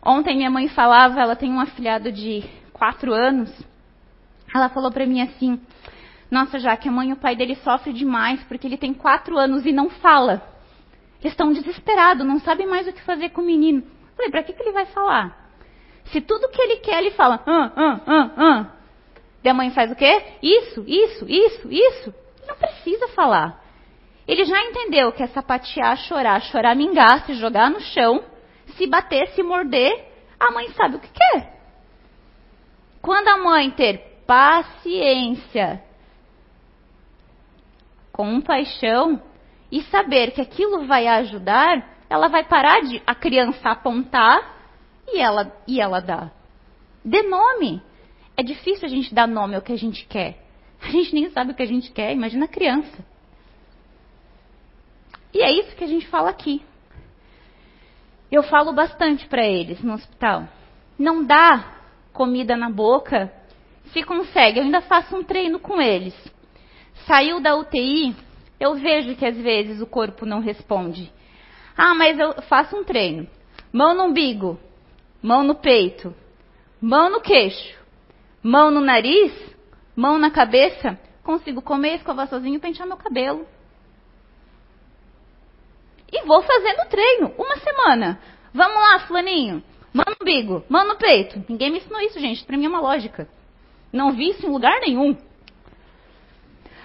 Ontem minha mãe falava, ela tem um afilhado de quatro anos. Ela falou para mim assim: Nossa, já que a mãe e o pai dele sofrem demais porque ele tem quatro anos e não fala. Eles estão desesperados, não sabem mais o que fazer com o menino. Eu falei: Para que, que ele vai falar? Se tudo que ele quer, ele fala: Ah, ah, ah, ah. E a mãe faz o quê? Isso, isso, isso, isso. Não precisa falar. Ele já entendeu que é sapatear, chorar, chorar, mingar, se jogar no chão, se bater, se morder, a mãe sabe o que quer. Quando a mãe ter paciência, com paixão e saber que aquilo vai ajudar, ela vai parar de a criança apontar e ela e ela dá. Dê nome. É difícil a gente dar nome ao que a gente quer. A gente nem sabe o que a gente quer, imagina a criança. E é isso que a gente fala aqui. Eu falo bastante para eles no hospital. Não dá comida na boca se consegue. Eu ainda faço um treino com eles. Saiu da UTI, eu vejo que às vezes o corpo não responde. Ah, mas eu faço um treino. Mão no umbigo, mão no peito, mão no queixo, mão no nariz, mão na cabeça, consigo comer, escovar sozinho pentear meu cabelo. E vou fazendo treino, uma semana. Vamos lá, fulaninho. Mão no umbigo, mão no peito. Ninguém me ensinou isso, gente. Para mim é uma lógica. Não vi isso em lugar nenhum.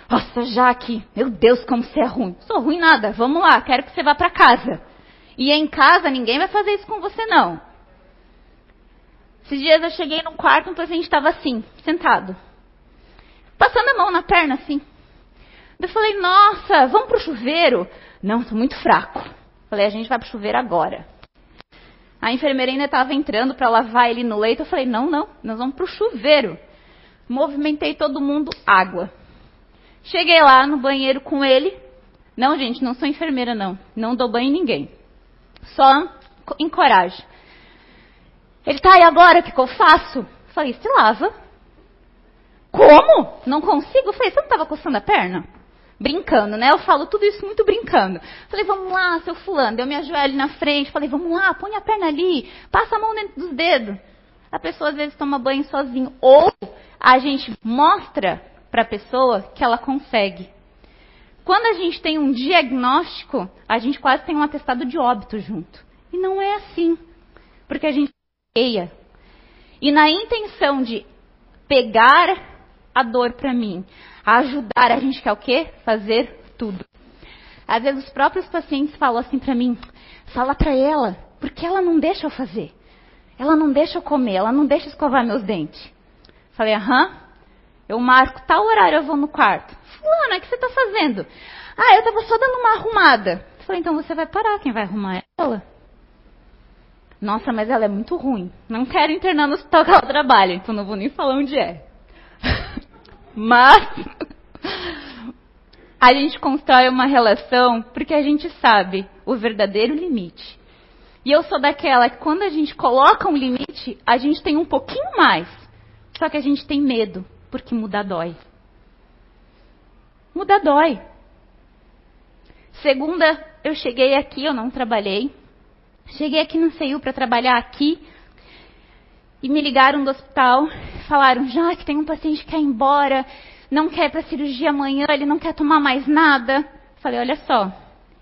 Nossa, Jaque, meu Deus, como você é ruim. Sou ruim nada. Vamos lá, quero que você vá para casa. E em casa ninguém vai fazer isso com você não. Esses dias eu cheguei num quarto, um paciente estava assim, sentado. Passando a mão na perna, assim. Eu falei, nossa, vamos pro chuveiro? Não, estou muito fraco. Falei, a gente vai pro chuveiro agora. A enfermeira ainda estava entrando para lavar ele no leito. Eu falei, não, não, nós vamos pro chuveiro. Movimentei todo mundo, água. Cheguei lá no banheiro com ele. Não, gente, não sou enfermeira, não. Não dou banho em ninguém. Só encorajo. Ele tá, e agora o que, que eu faço? Falei, se lava. Como? Não consigo? Falei, você não estava coçando a perna? Brincando, né? Eu falo tudo isso muito brincando. Falei, vamos lá, seu fulano. Eu me ajoelho na frente. Falei, vamos lá, põe a perna ali. Passa a mão dentro dos dedos. A pessoa às vezes toma banho sozinho. Ou a gente mostra para a pessoa que ela consegue. Quando a gente tem um diagnóstico, a gente quase tem um atestado de óbito junto. E não é assim. Porque a gente eia. E na intenção de pegar a dor para mim, ajudar, a gente quer o quê? Fazer tudo. Às vezes os próprios pacientes falam assim para mim: fala para ela, porque ela não deixa eu fazer. Ela não deixa eu comer, ela não deixa eu escovar meus dentes. Falei, aham. Eu marco tal horário, eu vou no quarto. Fulana, o que você está fazendo? Ah, eu estava só dando uma arrumada. Eu falei, então você vai parar, quem vai arrumar é ela. Nossa, mas ela é muito ruim. Não quero internar no hospital que ela trabalha, então não vou nem falar onde é. mas a gente constrói uma relação porque a gente sabe o verdadeiro limite. E eu sou daquela que quando a gente coloca um limite, a gente tem um pouquinho mais. Só que a gente tem medo, porque mudar dói. Mudar dói. Segunda, eu cheguei aqui, eu não trabalhei. Cheguei aqui no CEU para trabalhar aqui. E me ligaram do hospital, falaram, já que tem um paciente que quer ir embora, não quer ir para cirurgia amanhã, ele não quer tomar mais nada. Falei, olha só,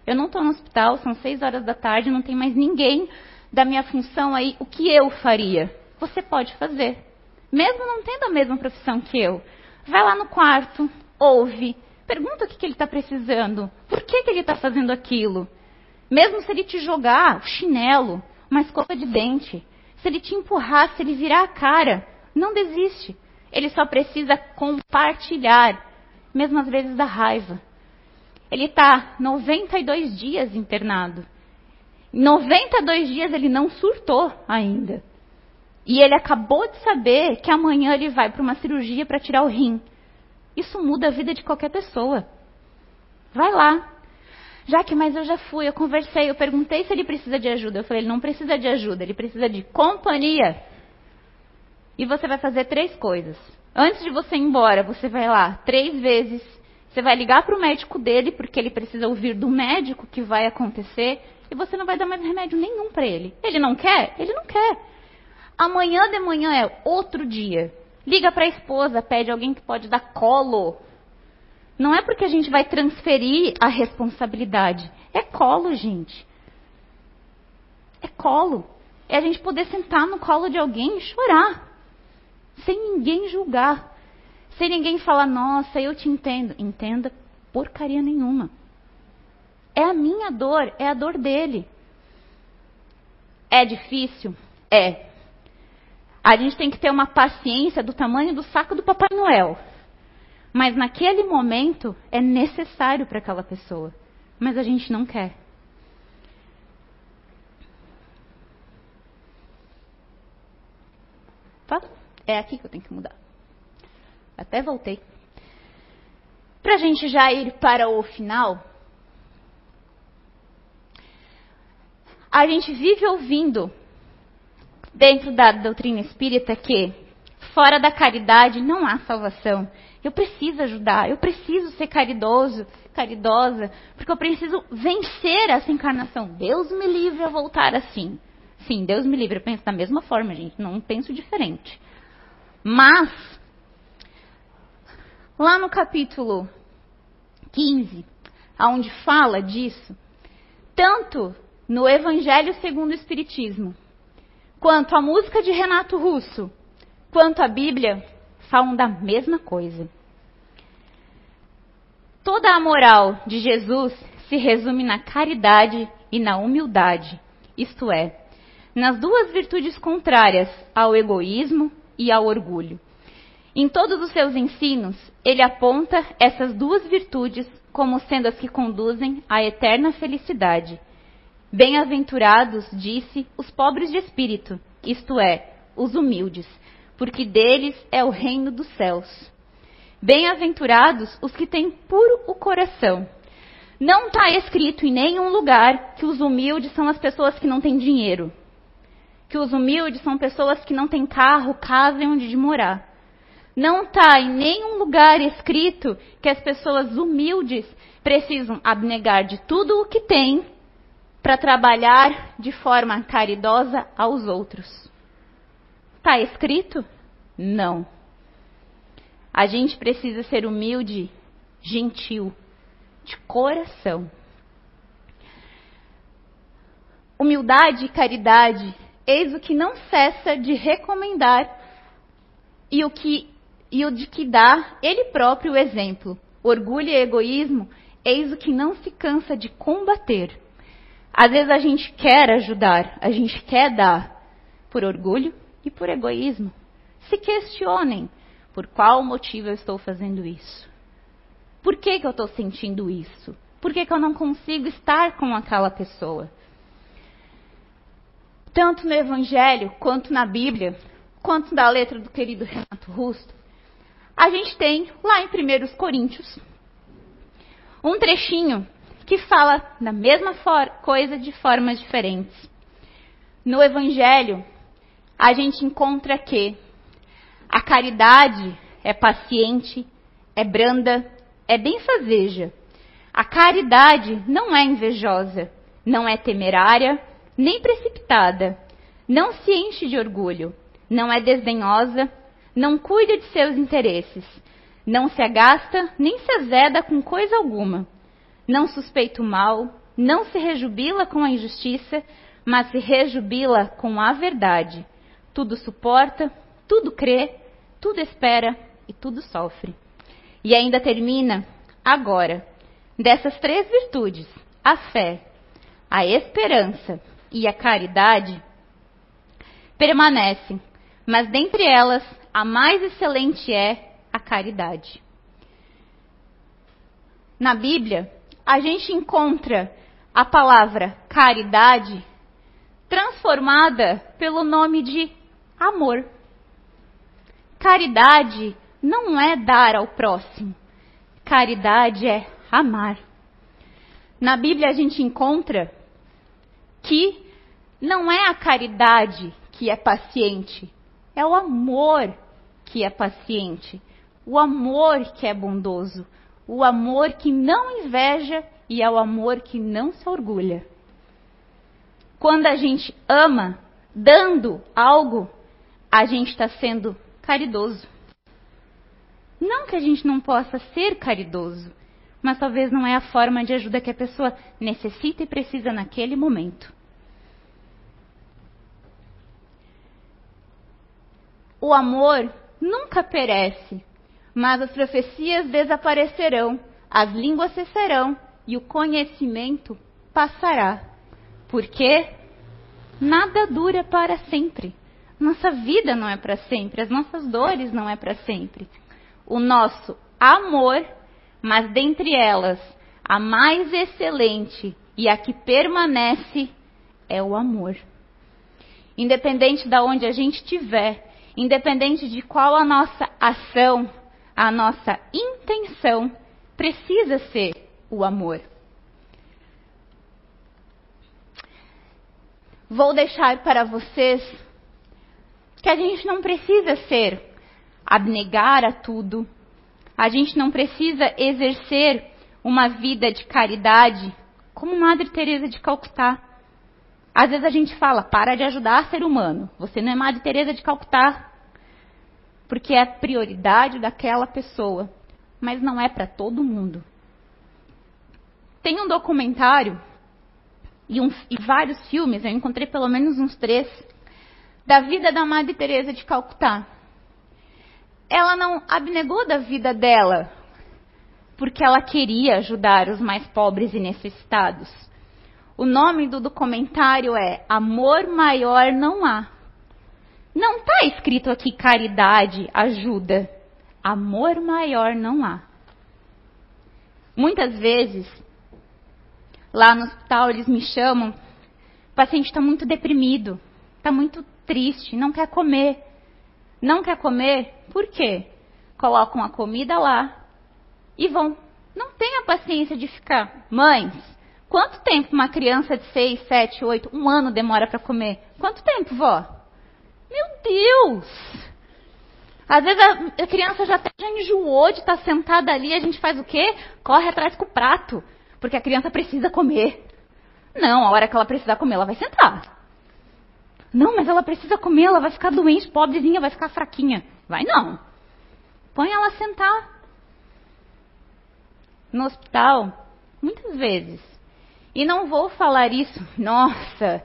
eu não estou no hospital, são seis horas da tarde, não tem mais ninguém da minha função aí. O que eu faria? Você pode fazer. Mesmo não tendo a mesma profissão que eu. Vai lá no quarto, ouve, pergunta o que, que ele está precisando, por que, que ele está fazendo aquilo. Mesmo se ele te jogar o chinelo, uma escova de dente, se ele te empurrar, se ele virar a cara, não desiste. Ele só precisa compartilhar, mesmo às vezes da raiva. Ele está 92 dias internado. Em 92 dias ele não surtou ainda. E ele acabou de saber que amanhã ele vai para uma cirurgia para tirar o rim. Isso muda a vida de qualquer pessoa. Vai lá. Já que, mas eu já fui, eu conversei, eu perguntei se ele precisa de ajuda. Eu falei, ele não precisa de ajuda, ele precisa de companhia. E você vai fazer três coisas. Antes de você ir embora, você vai lá três vezes você vai ligar para o médico dele, porque ele precisa ouvir do médico que vai acontecer, e você não vai dar mais remédio nenhum para ele. Ele não quer? Ele não quer. Amanhã de manhã é outro dia. Liga para a esposa, pede alguém que pode dar colo. Não é porque a gente vai transferir a responsabilidade. É colo, gente. É colo. É a gente poder sentar no colo de alguém e chorar. Sem ninguém julgar. Sem ninguém falar, nossa, eu te entendo. Entenda porcaria nenhuma. É a minha dor, é a dor dele. É difícil? É. A gente tem que ter uma paciência do tamanho do saco do Papai Noel. Mas naquele momento é necessário para aquela pessoa. Mas a gente não quer. Tá? É aqui que eu tenho que mudar. Até voltei. Para a gente já ir para o final, a gente vive ouvindo, dentro da doutrina espírita, que fora da caridade não há salvação. Eu preciso ajudar, eu preciso ser caridoso, caridosa, porque eu preciso vencer essa encarnação. Deus me livre a voltar assim. Sim, Deus me livre, eu penso da mesma forma, gente, não penso diferente. Mas Lá no capítulo 15, aonde fala disso, tanto no Evangelho segundo o Espiritismo, quanto a música de Renato Russo, quanto a Bíblia, falam da mesma coisa. Toda a moral de Jesus se resume na caridade e na humildade, isto é, nas duas virtudes contrárias ao egoísmo e ao orgulho. Em todos os seus ensinos, ele aponta essas duas virtudes como sendo as que conduzem à eterna felicidade. Bem-aventurados, disse, os pobres de espírito, isto é, os humildes, porque deles é o reino dos céus. Bem-aventurados os que têm puro o coração. Não está escrito em nenhum lugar que os humildes são as pessoas que não têm dinheiro. Que os humildes são pessoas que não têm carro, casa e onde morar. Não está em nenhum lugar escrito que as pessoas humildes precisam abnegar de tudo o que têm para trabalhar de forma caridosa aos outros. Está escrito? Não. A gente precisa ser humilde, gentil, de coração. Humildade e caridade, eis o que não cessa de recomendar e o que e o de que dá ele próprio o exemplo. Orgulho e egoísmo, eis o que não se cansa de combater. Às vezes a gente quer ajudar, a gente quer dar, por orgulho e por egoísmo. Se questionem, Por qual motivo eu estou fazendo isso? Por que, que eu estou sentindo isso? Por que, que eu não consigo estar com aquela pessoa? Tanto no Evangelho, quanto na Bíblia, quanto na letra do querido Renato Rusto, a gente tem lá em 1 Coríntios um trechinho que fala da mesma coisa de formas diferentes. No Evangelho, a gente encontra que a caridade é paciente, é branda, é benfazeja. A caridade não é invejosa, não é temerária, nem precipitada, não se enche de orgulho, não é desdenhosa, não cuida de seus interesses, não se agasta nem se azeda com coisa alguma, não suspeita o mal, não se rejubila com a injustiça, mas se rejubila com a verdade. Tudo suporta, tudo crê, tudo espera e tudo sofre. E ainda termina agora. Dessas três virtudes, a fé, a esperança e a caridade, permanecem, mas dentre elas, a mais excelente é a caridade. Na Bíblia, a gente encontra a palavra caridade transformada pelo nome de amor. Caridade não é dar ao próximo. Caridade é amar. Na Bíblia a gente encontra que não é a caridade que é paciente, é o amor que é paciente, o amor que é bondoso, o amor que não inveja e é o amor que não se orgulha. Quando a gente ama, dando algo, a gente está sendo caridoso. Não que a gente não possa ser caridoso, mas talvez não é a forma de ajuda que a pessoa necessita e precisa naquele momento. O amor nunca perece, mas as profecias desaparecerão, as línguas cessarão e o conhecimento passará. Porque nada dura para sempre. Nossa vida não é para sempre, as nossas dores não é para sempre. O nosso amor, mas dentre elas, a mais excelente e a que permanece é o amor. Independente de onde a gente estiver, independente de qual a nossa ação, a nossa intenção, precisa ser o amor. Vou deixar para vocês que a gente não precisa ser abnegar a tudo, a gente não precisa exercer uma vida de caridade como Madre Teresa de Calcutá. Às vezes a gente fala, para de ajudar ser humano. Você não é Madre Teresa de Calcutá. Porque é prioridade daquela pessoa, mas não é para todo mundo. Tem um documentário e, um, e vários filmes, eu encontrei pelo menos uns três, da vida da Madre Teresa de Calcutá. Ela não abnegou da vida dela porque ela queria ajudar os mais pobres e necessitados. O nome do documentário é Amor Maior Não Há. Não está escrito aqui caridade, ajuda. Amor maior não há. Muitas vezes, lá no hospital, eles me chamam, o paciente está muito deprimido, está muito triste, não quer comer. Não quer comer, por quê? Colocam a comida lá e vão. Não tem a paciência de ficar. Mães, quanto tempo uma criança de 6, 7, 8, um ano demora para comer? Quanto tempo, vó? Meu Deus! Às vezes a, criança já, já enjoou de estar sentada ali, a gente faz o quê? Corre atrás com o prato, porque a criança precisa comer. Não, a hora que ela precisar comer, ela vai sentar. Não, mas ela precisa comer, ela vai ficar doente, pobrezinha, vai ficar fraquinha. Vai não. Põe ela a sentar. No hospital, muitas vezes. E não vou falar isso, nossa,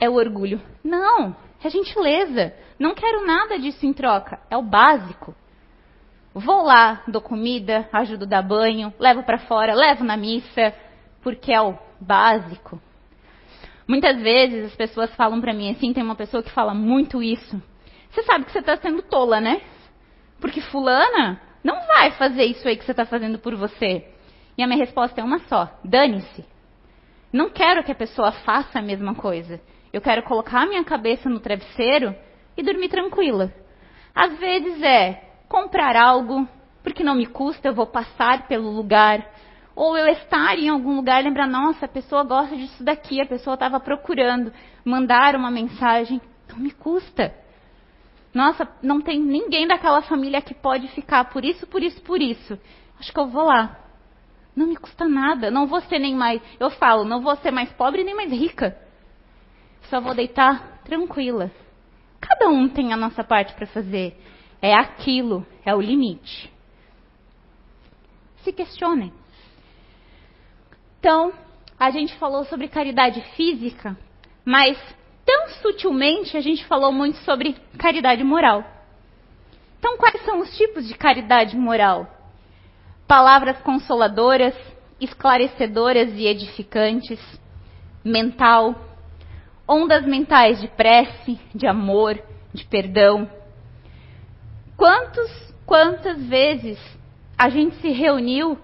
é o orgulho. Não, é gentileza. Não quero nada disso em troca. É o básico. Vou lá, dou comida, ajudo a dar banho, levo para fora, levo na missa, porque é o básico. Muitas vezes as pessoas falam para mim assim, tem uma pessoa que fala muito isso. Você sabe que você está sendo tola, né? Porque fulana não vai fazer isso aí que você está fazendo por você. E a minha resposta é uma só: dane-se. Não quero que a pessoa faça a mesma coisa. Eu quero colocar a minha cabeça no travesseiro e dormir tranquila. Às vezes é comprar algo, porque não me custa, eu vou passar pelo lugar. Ou eu estar em algum lugar lembrar, nossa, a pessoa gosta disso daqui, a pessoa estava procurando, mandar uma mensagem. Não me custa. Nossa, não tem ninguém daquela família que pode ficar por isso, por isso, por isso. Acho que eu vou lá. Não me custa nada. Não vou ser nem mais. Eu falo, não vou ser mais pobre nem mais rica. Só vou deitar tranquila. Cada um tem a nossa parte para fazer. É aquilo, é o limite. Se questionem. Então, a gente falou sobre caridade física, mas tão sutilmente a gente falou muito sobre caridade moral. Então, quais são os tipos de caridade moral? palavras consoladoras, esclarecedoras e edificantes, mental, ondas mentais de prece, de amor, de perdão. Quantos, quantas vezes a gente se reuniu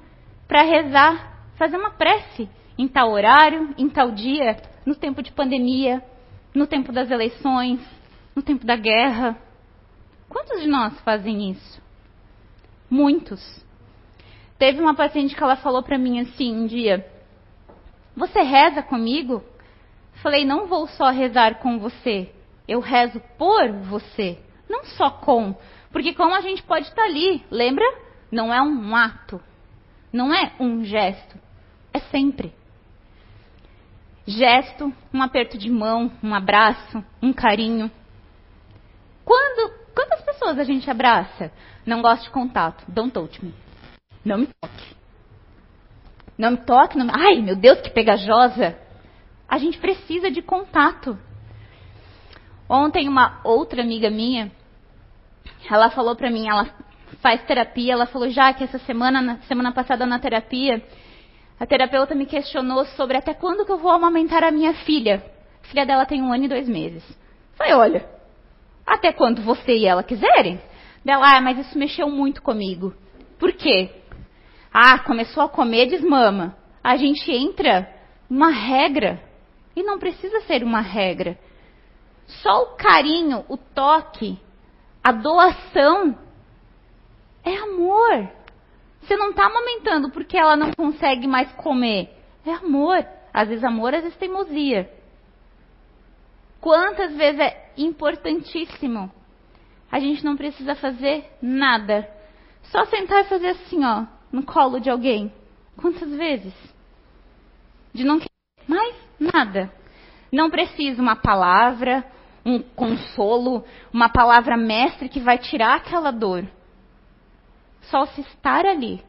para rezar, fazer uma prece em tal horário, em tal dia, no tempo de pandemia, no tempo das eleições, no tempo da guerra? Quantos de nós fazem isso? Muitos. Teve uma paciente que ela falou para mim assim um dia: Você reza comigo? Falei: Não vou só rezar com você, eu rezo por você, não só com. Porque como a gente pode estar ali, lembra? Não é um ato, não é um gesto, é sempre. Gesto, um aperto de mão, um abraço, um carinho. Quando, quantas pessoas a gente abraça? Não gosto de contato, don't touch me. Não me toque. Não me toque. Não me... Ai, meu Deus, que pegajosa. A gente precisa de contato. Ontem, uma outra amiga minha, ela falou pra mim, ela faz terapia, ela falou, já que essa semana, na semana passada na terapia, a terapeuta me questionou sobre até quando que eu vou amamentar a minha filha. A filha dela tem um ano e dois meses. Falei, olha, até quando você e ela quiserem. Dela, ah, mas isso mexeu muito comigo. Por quê? Ah, começou a comer, desmama. A gente entra numa regra. E não precisa ser uma regra. Só o carinho, o toque, a doação é amor. Você não está amamentando porque ela não consegue mais comer. É amor. Às vezes amor, às vezes teimosia. Quantas vezes é importantíssimo. A gente não precisa fazer nada. Só sentar e fazer assim, ó no colo de alguém? Quantas vezes? De não querer mais nada. Não precisa uma palavra, um consolo, uma palavra mestre que vai tirar aquela dor. Só se estar ali,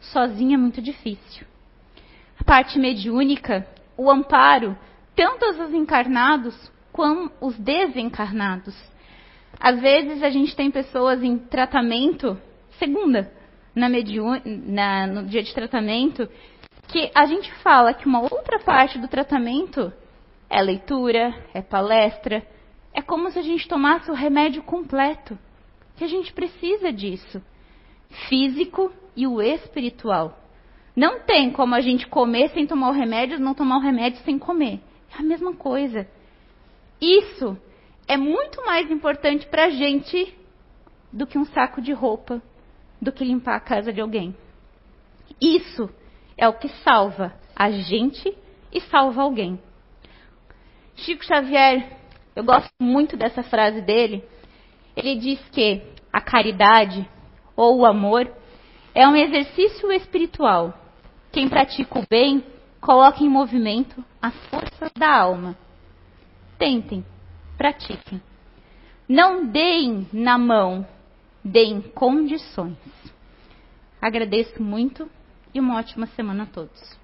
sozinha é muito difícil. A parte mediúnica, o amparo, tanto os encarnados como os desencarnados. Às vezes a gente tem pessoas em tratamento segunda, na na, no dia de tratamento, que a gente fala que uma outra parte do tratamento é leitura, é palestra, é como se a gente tomasse o remédio completo, que a gente precisa disso, físico e o espiritual. Não tem como a gente comer sem tomar o remédio, não tomar o remédio sem comer. É a mesma coisa. Isso é muito mais importante para a gente do que um saco de roupa, do que limpar a casa de alguém. Isso é o que salva a gente e salva alguém. Chico Xavier, eu gosto muito dessa frase dele. Ele diz que a caridade ou o amor é um exercício espiritual. Quem pratica o bem coloca em movimento as forças da alma. Tentem, pratiquem. Não deem na mão deem condições. Agradeço muito e uma ótima semana a todos.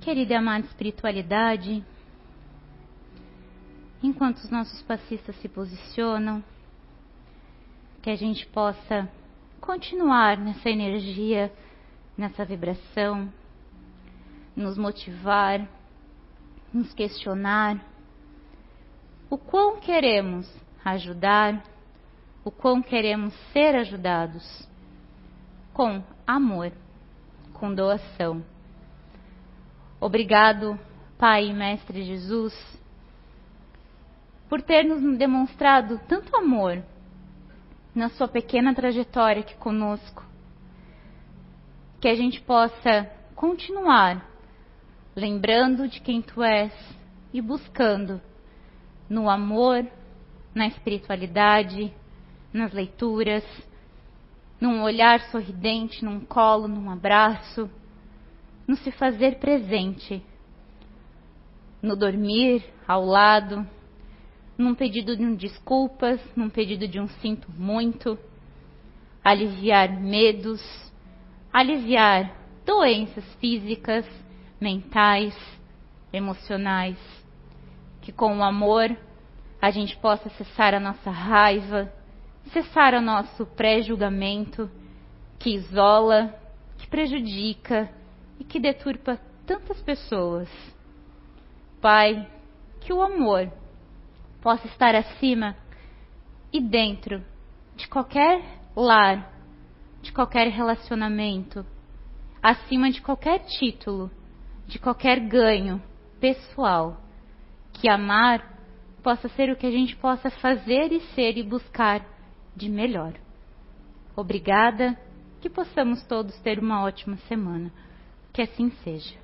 Querida e amada espiritualidade, enquanto os nossos passistas se posicionam, que a gente possa continuar nessa energia, nessa vibração, nos motivar, nos questionar o quão queremos ajudar, o quão queremos ser ajudados com amor, com doação. Obrigado, Pai e Mestre Jesus, por ter nos demonstrado tanto amor na sua pequena trajetória aqui conosco. Que a gente possa continuar lembrando de quem tu és e buscando no amor, na espiritualidade, nas leituras, num olhar sorridente, num colo, num abraço, no se fazer presente, no dormir ao lado, num pedido de um desculpas, num pedido de um sinto muito, aliviar medos, aliviar doenças físicas, mentais, emocionais, que com o amor a gente possa cessar a nossa raiva, cessar o nosso pré-julgamento que isola, que prejudica e que deturpa tantas pessoas. Pai, que o amor possa estar acima e dentro de qualquer lar, de qualquer relacionamento, acima de qualquer título, de qualquer ganho pessoal. Que amar possa ser o que a gente possa fazer e ser e buscar de melhor. Obrigada, que possamos todos ter uma ótima semana. Que assim seja.